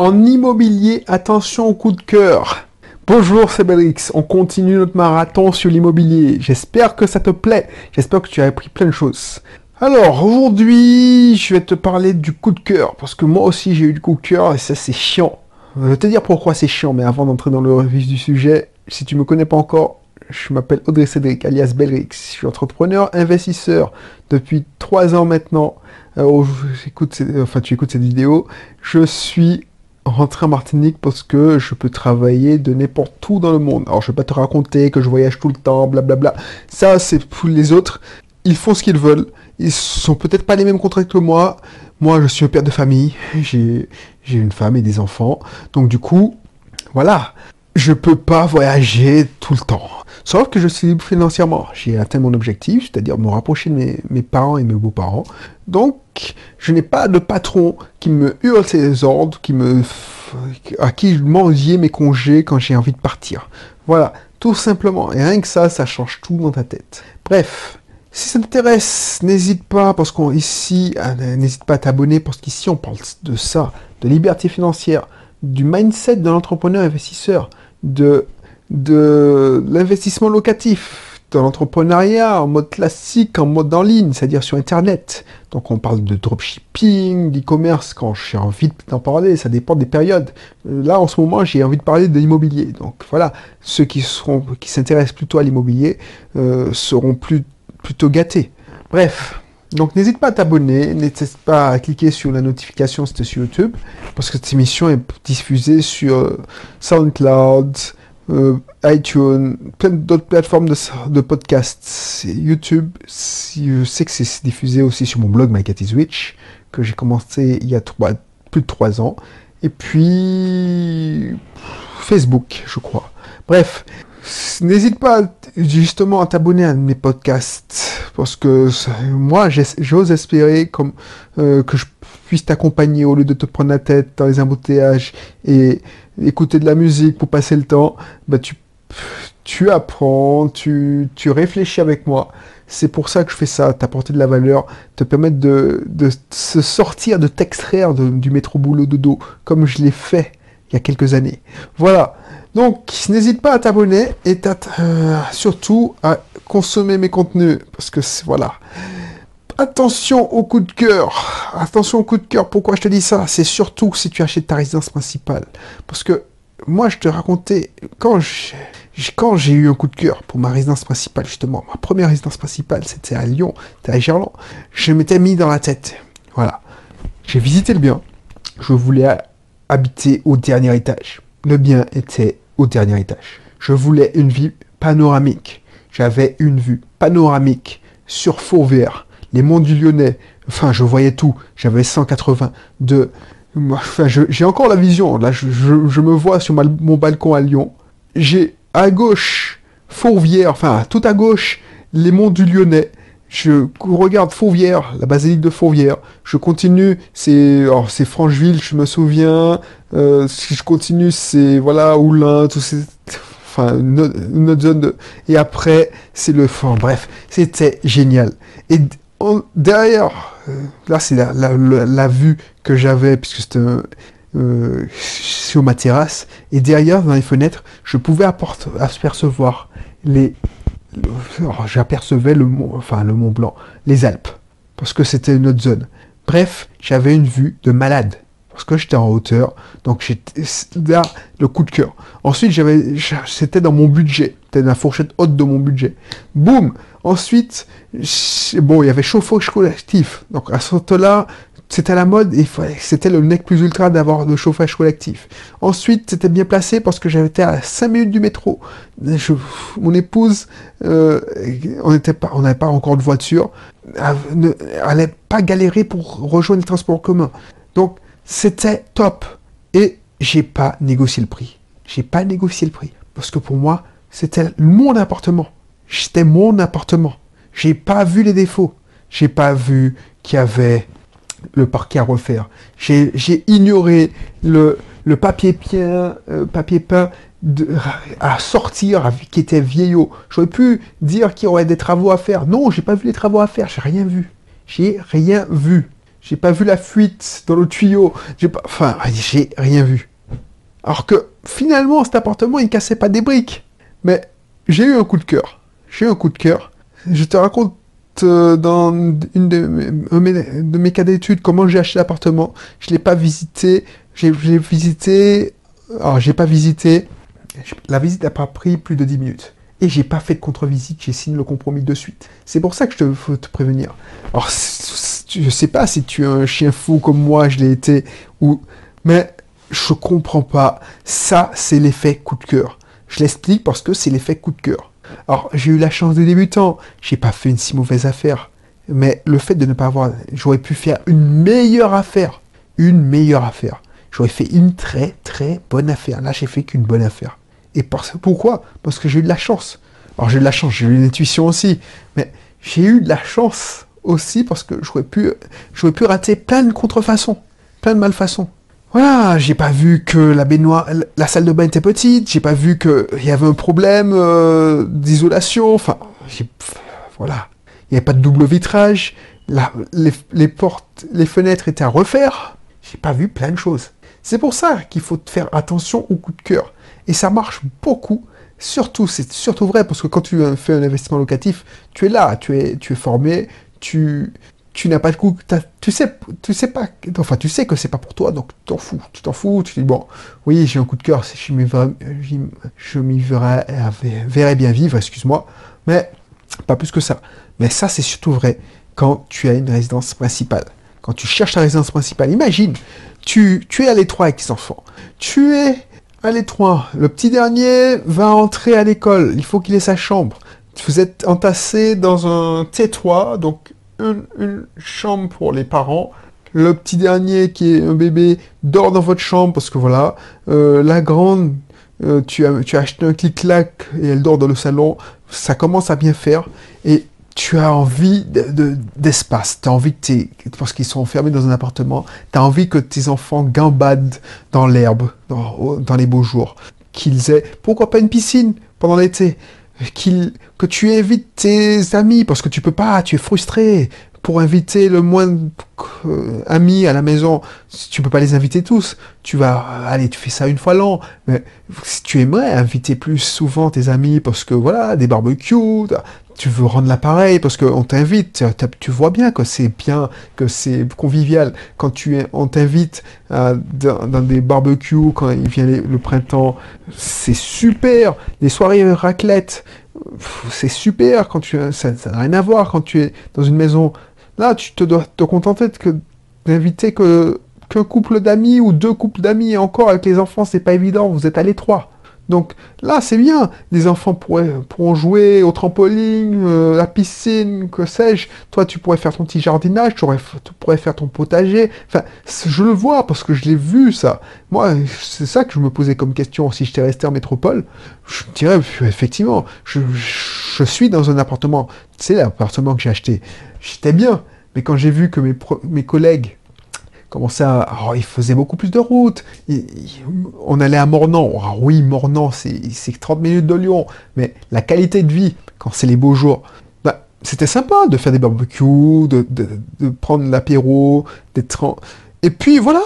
En immobilier, attention au coup de cœur. Bonjour, c'est Belrix. On continue notre marathon sur l'immobilier. J'espère que ça te plaît. J'espère que tu as appris plein de choses. Alors, aujourd'hui, je vais te parler du coup de cœur. Parce que moi aussi, j'ai eu du coup de cœur et ça, c'est chiant. Je vais te dire pourquoi c'est chiant, mais avant d'entrer dans le vif du sujet, si tu me connais pas encore, je m'appelle Audrey Cédric, alias Belrix. Je suis entrepreneur, investisseur depuis trois ans maintenant. Euh, enfin, tu écoutes cette vidéo. Je suis rentrer en Martinique parce que je peux travailler de n'importe où dans le monde. Alors je vais pas te raconter que je voyage tout le temps, blablabla. Ça c'est pour les autres. Ils font ce qu'ils veulent. Ils sont peut-être pas les mêmes contrats que moi. Moi je suis un père de famille. J'ai une femme et des enfants. Donc du coup, voilà. Je peux pas voyager tout le temps. Sauf que je suis libre financièrement. J'ai atteint mon objectif, c'est-à-dire me rapprocher de mes, parents et mes beaux-parents. Donc, je n'ai pas de patron qui me hurle ses ordres, qui me, à qui je m'enviais mes congés quand j'ai envie de partir. Voilà, tout simplement. Et rien que ça, ça change tout dans ta tête. Bref, si ça t'intéresse, n'hésite pas, parce qu'ici, euh, n'hésite pas à t'abonner, parce qu'ici, on parle de ça, de liberté financière, du mindset de l'entrepreneur investisseur, de de l'investissement locatif, de l'entrepreneuriat en mode classique, en mode en ligne, c'est-à-dire sur Internet. Donc on parle de dropshipping, d'e-commerce quand j'ai envie d'en parler, ça dépend des périodes. Là en ce moment j'ai envie de parler de l'immobilier. Donc voilà, ceux qui seront qui s'intéressent plutôt à l'immobilier euh, seront plus, plutôt gâtés. Bref, donc n'hésite pas à t'abonner, n'hésite pas à cliquer sur la notification si sur YouTube, parce que cette émission est diffusée sur euh, SoundCloud, euh, iTunes, plein d'autres plateformes de, podcasts, YouTube. Je sais que c'est diffusé aussi sur mon blog My Cat is Witch, que j'ai commencé il y a plus de 3 ans. Et puis Facebook, je crois. Bref, n'hésite pas justement à t'abonner à mes podcasts parce que moi j'ose espérer euh, que je puisse t'accompagner au lieu de te prendre la tête dans les embouteillages et écouter de la musique pour passer le temps, bah tu, tu apprends, tu, tu réfléchis avec moi. C'est pour ça que je fais ça, t'apporter de la valeur, te permettre de, de se sortir, de t'extraire du métro boulot de dos, comme je l'ai fait il y a quelques années. Voilà. Donc, n'hésite pas à t'abonner et euh, surtout à consommer mes contenus, parce que voilà. Attention au coup de cœur. Attention au coup de cœur. Pourquoi je te dis ça? C'est surtout si tu achètes ta résidence principale. Parce que moi, je te racontais, quand j'ai eu un coup de cœur pour ma résidence principale, justement, ma première résidence principale, c'était à Lyon, c'était à Gerland, je m'étais mis dans la tête. Voilà. J'ai visité le bien. Je voulais habiter au dernier étage. Le bien était au dernier étage. Je voulais une vue panoramique. J'avais une vue panoramique sur Fourvière les monts du Lyonnais, enfin, je voyais tout. J'avais 180 de... Enfin, j'ai encore la vision. Là, je, me vois sur mon balcon à Lyon. J'ai à gauche Fourvière, enfin, tout à gauche, les monts du Lyonnais. Je regarde Fourvière, la basilique de Fourvière. Je continue, c'est c'est Francheville, je me souviens. Euh, si je continue, c'est voilà Oulin, tout enfin une, zone de... et après c'est le fond bref c'était génial derrière, là c'est la, vue que j'avais, puisque c'était euh, sur ma terrasse, et derrière, dans les fenêtres, je pouvais apercevoir les... J'apercevais le mont, enfin le Mont Blanc, les Alpes, parce que c'était une autre zone. Bref, j'avais une vue de malade parce que j'étais en hauteur, donc j'étais là le coup de cœur. Ensuite, j'avais, c'était dans mon budget, c'était la fourchette haute de mon budget. Boum. Ensuite, bon, il y avait chauffage collectif, donc à ce moment-là, c'était à la mode et c'était le nec plus ultra d'avoir le chauffage collectif. Ensuite, c'était bien placé parce que j'étais à 5 minutes du métro. mon épouse, euh, on n'était pas, n'avait pas encore de voiture, elle n'allait pas galérer pour rejoindre les transports communs. Donc, c'était top. Et j'ai pas négocié le prix. J'ai pas négocié le prix. Parce que pour moi, c'était mon appartement. C'était mon appartement. J'ai pas vu les défauts. J'ai pas vu qu'il y avait le parquet à refaire. J'ai ignoré le, papier peint, euh, à sortir qui était vieillot. J'aurais pu dire qu'il y aurait des travaux à faire. Non, j'ai pas vu les travaux à faire. J'ai rien vu. J'ai rien vu. J'ai pas vu la fuite dans le tuyau, j'ai pas, enfin, j'ai rien vu. Alors que finalement, cet appartement, il cassait pas des briques. Mais j'ai eu un coup de cœur. J'ai eu un coup de cœur. Je te raconte euh, dans une de mes, de mes cas d'études comment j'ai acheté l'appartement. Je l'ai pas visité. J'ai visité. Alors, j'ai pas visité. La visite n'a pas pris plus de 10 minutes. Et j'ai pas fait de contre-visite, j'ai signé le compromis de suite. C'est pour ça que je te te prévenir. Alors, je sais pas si tu es un chien fou comme moi, je l'ai été, ou. Mais je comprends pas. Ça, c'est l'effet coup de cœur. Je l'explique parce que c'est l'effet coup de cœur. Alors, j'ai eu la chance de débutant. J'ai pas fait une si mauvaise affaire. Mais le fait de ne pas avoir. J'aurais pu faire une meilleure affaire. Une meilleure affaire. J'aurais fait une très très bonne affaire. Là, j'ai fait qu'une bonne affaire. Et pourquoi? Parce que j'ai eu de la chance. Alors, j'ai eu de la chance, j'ai eu une intuition aussi. Mais j'ai eu de la chance aussi parce que j'aurais pu, j'aurais pu rater plein de contrefaçons, plein de malfaçons. Voilà, j'ai pas vu que la baignoire, la salle de bain était petite, j'ai pas vu qu'il y avait un problème euh, d'isolation, enfin, voilà. Il n'y avait pas de double vitrage, les, portes, les fenêtres étaient à refaire. J'ai pas vu plein de choses. C'est pour ça qu'il faut faire attention au coup de cœur. Et ça marche beaucoup. Surtout, c'est surtout vrai parce que quand tu fais un investissement locatif, tu es là, tu es, tu es formé, tu, tu n'as pas de coup, tu sais, tu sais pas, enfin tu sais que c'est pas pour toi, donc t'en fous, tu t'en fous, tu dis bon, oui j'ai un coup de cœur, je m'y verrais, verrais, bien vivre, excuse-moi, mais pas plus que ça. Mais ça c'est surtout vrai quand tu as une résidence principale. Quand tu cherches ta résidence principale, imagine, tu, tu es à l'étroit avec tes enfants, tu es à l'étroit, le petit dernier va entrer à l'école, il faut qu'il ait sa chambre. Vous êtes entassé dans un T3, donc une, chambre pour les parents. Le petit dernier qui est un bébé dort dans votre chambre parce que voilà. Euh, la grande, euh, tu, as, tu as acheté un clic-clac et elle dort dans le salon. Ça commence à bien faire. Et tu as envie d'espace, de, tu as envie que parce qu'ils sont enfermés dans un appartement, tu as envie que tes enfants gambadent dans l'herbe, dans, les beaux jours, qu'ils aient, pourquoi pas une piscine pendant l'été, que tu invites tes amis parce que tu peux pas, tu es frustré pour inviter le moins amis à la maison. Tu peux pas les inviter tous. Tu vas, allez, tu fais ça une fois l'an. Mais tu aimerais inviter plus souvent tes amis parce que voilà, des barbecues, tu veux rendre l'appareil parce qu'on t'invite, tu vois bien que c'est bien, que c'est convivial. Quand tu on t'invite dans, des barbecues, quand il vient le printemps, c'est super. Les soirées raclette, c'est super quand tu, ça n'a rien à voir quand tu es dans une maison. Là, tu te dois te contenter d'inviter que qu'un couple d'amis ou deux couples d'amis et encore avec les enfants, c'est pas évident. Vous êtes à l'étroit. Donc là, c'est bien. Les enfants pourraient, pourront jouer au trampoline, euh, la piscine, que sais-je. Toi, tu pourrais faire ton petit jardinage, tu, pourrais faire ton potager. Enfin, je le vois parce que je l'ai vu, ça. Moi, c'est ça que je me posais comme question. Si j'étais resté en métropole, je me dirais, effectivement, je, suis dans un appartement. C'est l'appartement que j'ai acheté. J'étais bien. Mais quand j'ai vu que mes, mes collègues commençait à... Oh, il faisait beaucoup plus de route. on allait à Mornan. Ah oui, Mornan, c'est 30 minutes de Lyon. Mais la qualité de vie, quand c'est les beaux jours, bah, c'était sympa de faire des barbecues, de, prendre l'apéro, d'être... Et puis voilà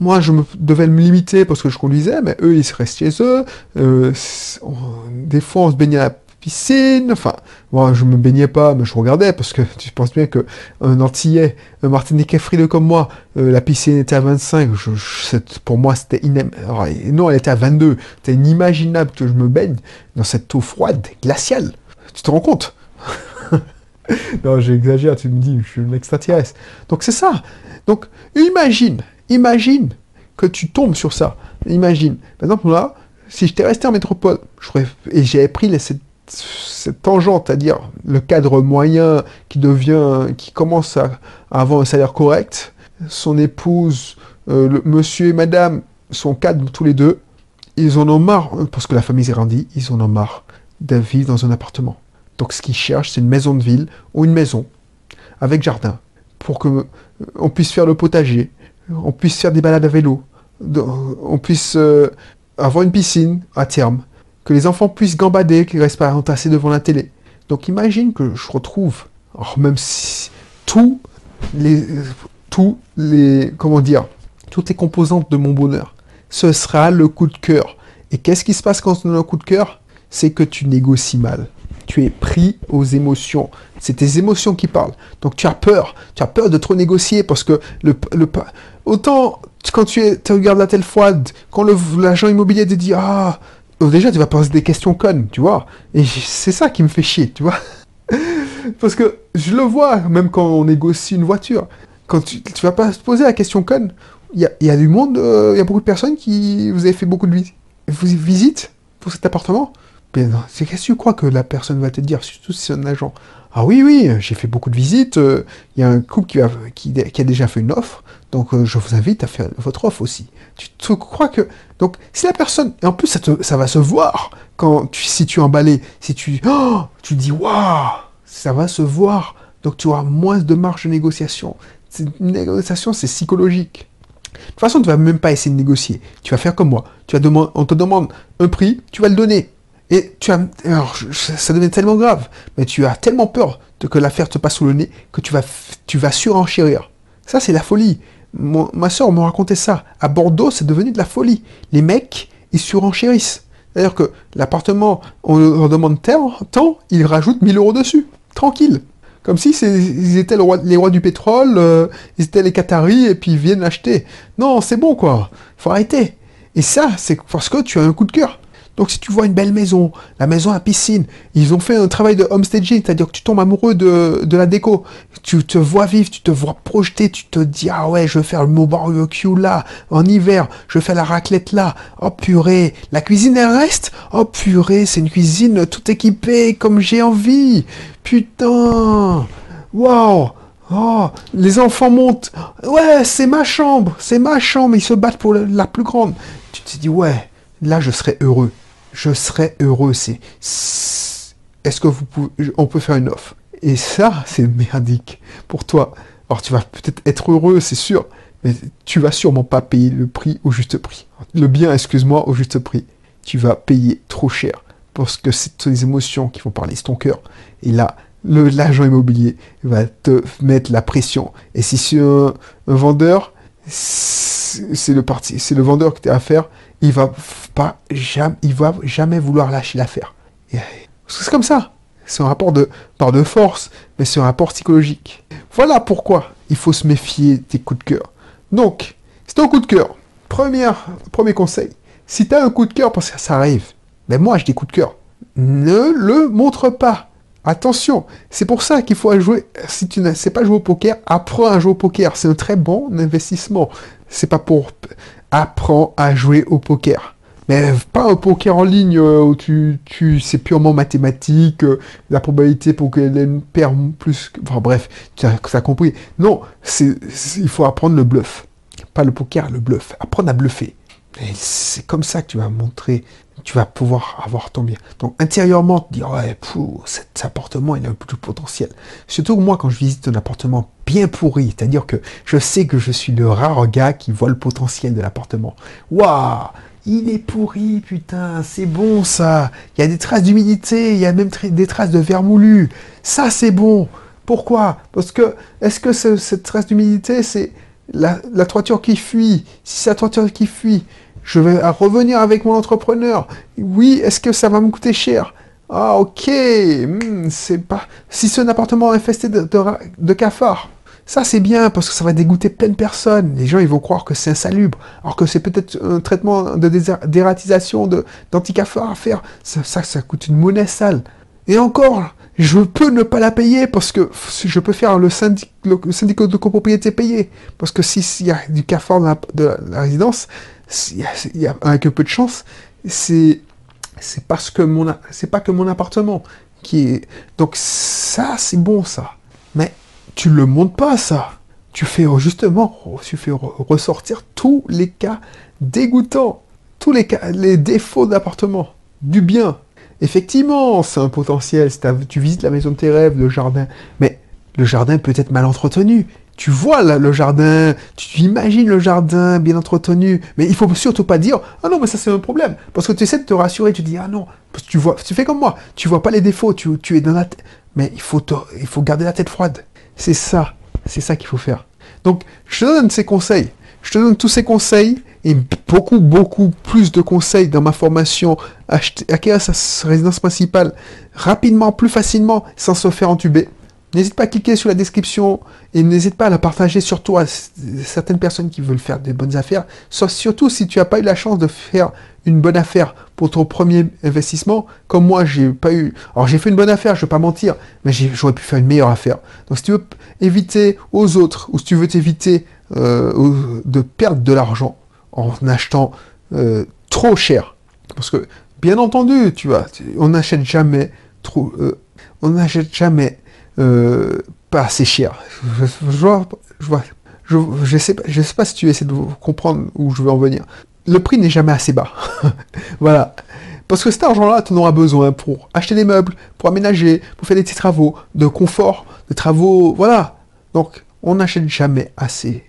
moi, je devais me limiter parce que je conduisais, mais eux, ils se restent chez eux. Euh, des fois, on se baignait à piscine. Enfin, moi, je me baignais pas, mais je regardais parce que tu penses bien que un Antillais, un Martiniquais frileux comme moi, euh, la piscine était à 25. pour moi, c'était inem... non, elle était à 22. C'était inimaginable que je me baigne dans cette eau froide, glaciale. Tu te rends compte? Non, j'exagère. Tu me dis, je suis un extraterrestre. Donc c'est ça. Donc imagine, imagine que tu tombes sur ça. Imagine. Par exemple, là, si j'étais resté en métropole, et j'avais pris cette cette tangente, c'est-à-dire le cadre moyen qui devient, qui commence à, avoir un salaire correct, son épouse, euh, monsieur et madame sont cadres tous les deux, ils en ont marre, parce que la famille s'est grandie, ils en ont marre de vivre dans un appartement. Donc ce qu'ils cherchent, c'est une maison de ville ou une maison avec jardin pour que euh, on puisse faire le potager, on puisse faire des balades à vélo, on puisse euh, avoir une piscine à terme, que les enfants puissent gambader, qu'ils restent pas entassés devant la télé. Donc imagine que je retrouve, même si tous les, tous les, comment dire, toutes les composantes de mon bonheur. Ce sera le coup de cœur. Et qu'est-ce qui se passe quand on a un coup de cœur? C'est que tu négocies mal. Tu es pris aux émotions. C'est tes émotions qui parlent. Donc tu as peur. Tu as peur de trop négocier parce que le, le autant quand tu regardes la telle froide, quand l'agent immobilier te dit ah déjà tu vas poser des questions connes, tu vois. Et c'est ça qui me fait chier, tu vois. Parce que je le vois, même quand on négocie une voiture. Quand tu, tu vas pas te poser la question conne, il y a, du monde, euh, il y a beaucoup de personnes qui. Vous avez fait beaucoup de visites pour cet appartement Mais c'est qu'est-ce que tu crois que la personne va te dire, surtout si c'est un agent Ah oui, oui, j'ai fait beaucoup de visites, euh, il y a un couple qui a, déjà fait une offre, donc euh, je vous invite à faire votre offre aussi. Tu crois que... Donc si la personne... Et en plus ça, va se voir quand tu, si tu emballes, si tu... Oh, tu dis waouh Ça va se voir. Donc tu auras moins de marge de négociation. Une négociation, c'est psychologique. De toute façon, tu vas même pas essayer de négocier. Tu vas faire comme moi. Tu vas on te demande un prix, tu vas le donner. Et tu as, alors, ça devient tellement grave, mais tu as tellement peur de que l'affaire te passe sous le nez que tu vas, tu vas surenchérir. Ça, c'est la folie ma soeur m'a raconté ça. À Bordeaux, c'est devenu de la folie. Les mecs, ils surenchérissent. C'est-à-dire que l'appartement, on leur demande tant, ils rajoutent 1000 euros dessus. Tranquille. Comme si ils étaient les rois du pétrole, euh, ils étaient les Qataris et puis viennent acheter. Non, c'est bon quoi. Faut arrêter. Et ça, c'est parce que tu as un coup de cœur. Donc si tu vois une belle maison, la maison à piscine, ils ont fait un travail de homestaging, c'est-à-dire que tu tombes amoureux de, la déco, tu te vois vivre, tu te vois projeter, tu te dis ah ouais je veux faire le barbecue là, en hiver, je veux faire la raclette là, oh purée, la cuisine elle reste, oh purée c'est une cuisine tout équipée comme j'ai envie, putain, waouh. Oh, les enfants montent. Ouais, c'est ma chambre, c'est ma chambre. Ils se battent pour la plus grande. Tu te dis, ouais, là, je serais heureux je serais heureux. C'est, est-ce que vous pouvez, on peut faire une offre Et ça, c'est merdique pour toi. Alors tu vas peut-être être heureux, c'est sûr, mais tu vas sûrement pas payer le prix au juste prix. Le bien, excuse-moi, au juste prix. Tu vas payer trop cher parce que c'est tes émotions qui vont parler, c'est ton cœur. Et là, l'agent immobilier va te mettre la pression. Et si c'est un, vendeur, c'est le parti, c'est le vendeur que tu as à faire, il va pas jamais, il va jamais vouloir lâcher l'affaire. C'est comme ça. C'est un rapport de, par de force, mais c'est un rapport psychologique. Voilà pourquoi il faut se méfier des coups de cœur. Donc, c'est un coup de cœur. Première, premier conseil. Si tu un coup de cœur, parce que ça arrive, mais moi j'ai des coups de cœur, ne le montre pas. Attention, c'est pour ça qu'il faut jouer. Si tu ne sais pas jouer au poker, apprends à jouer au poker. C'est un très bon investissement. C'est pas pour apprends à jouer au poker. Mais pas un poker en ligne euh, où tu, tu c'est purement mathématique, euh, la probabilité pour qu'elle perd plus. Enfin bref, tu as, compris. Non, c'est, il faut apprendre le bluff. Pas le poker, le bluff. Apprendre à bluffer. c'est comme ça que tu vas montrer, tu vas pouvoir avoir ton bien. Donc intérieurement, dire ouais, cet appartement il a peu de potentiel. Surtout moi quand je visite un appartement bien pourri, c'est-à-dire que je sais que je suis le rare gars qui voit le potentiel de l'appartement. Waouh il est pourri, putain, c'est bon ça. Il y a des traces d'humidité, il y a même des traces de vermoulu. Ça, c'est bon. Pourquoi? Parce que, est-ce que cette trace d'humidité, c'est la, toiture qui fuit? Si c'est la toiture qui fuit, je vais revenir avec mon entrepreneur. Oui, est-ce que ça va me coûter cher? Ah, ok. Hmm, c'est pas. Si c'est un appartement infesté de, cafards, ça, c'est bien parce que ça va dégoûter plein de personnes. Les gens, ils vont croire que c'est insalubre, alors que c'est peut-être un traitement de dératisation, d'anticafard à faire. Ça, ça, coûte une monnaie sale. Et encore, je peux ne pas la payer parce que je peux faire le, syndic, syndicat de copropriété payé. Parce que s'il y a du cafard dans la, de la, résidence, y, a, avec un peu de chance, c'est parce que mon c'est pas que mon appartement qui est donc ça c'est bon ça mais tu le montres pas, ça. Tu fais justement, tu fais ressortir tous les cas dégoûtants, tous les, cas, les défauts d'appartement, du bien. Effectivement, c'est un potentiel. tu visites la maison de tes rêves, le jardin, mais le jardin peut être mal entretenu. Tu vois le jardin, tu imagines le jardin bien entretenu, mais il faut surtout pas dire ah non mais ça c'est un problème parce que tu essaies de te rassurer, tu dis ah non tu vois, tu fais comme moi, tu vois pas les défauts, tu, es dans la mais il faut il faut garder la tête froide. C'est ça, c'est ça qu'il faut faire. Donc, je te donne ces conseils. Je te donne tous ces conseils et beaucoup, beaucoup plus de conseils dans ma formation acquérir sa résidence principale rapidement, plus facilement, sans se faire entuber. N'hésite pas à cliquer sur la description et n'hésite pas à la partager surtout à certaines personnes qui veulent faire des bonnes affaires. Sauf surtout si tu n'as pas eu la chance de faire une bonne affaire pour ton premier investissement, comme moi j'ai pas eu. Alors j'ai fait une bonne affaire, je vais pas mentir, mais j'aurais pu faire une meilleure affaire. Donc si tu veux éviter aux autres ou si tu veux t'éviter euh, de perdre de l'argent en achetant euh, trop cher, parce que bien entendu, tu vois, on n'achète jamais trop, euh, on n'achète jamais euh, pas assez cher. Je, vois, je, vois, je, sais pas, je sais pas si tu essaies de comprendre où je veux en venir. Le prix n'est jamais assez bas. voilà. Parce que cet argent-là, tu en auras besoin pour acheter des meubles, pour aménager, pour faire des petits travaux, de confort, de travaux, voilà. Donc, on n'achète jamais assez,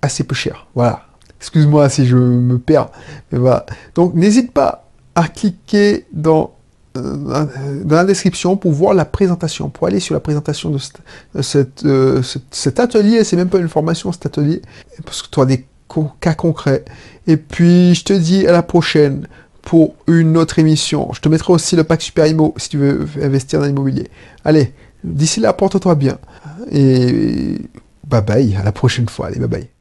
assez peu cher. Voilà. Excuse-moi si je me perds, mais voilà. Donc, n'hésite pas à cliquer dans dans la description pour voir la présentation, pour aller sur la présentation de euh, cet atelier, c'est même pas une formation cet atelier, parce que tu as des cas concrets. Et puis je te dis à la prochaine pour une autre émission. Je te mettrai aussi le pack Super Imo si tu veux investir dans l'immobilier. Allez, d'ici là, porte-toi bien. Et bye bye, à la prochaine fois. Allez, bye bye.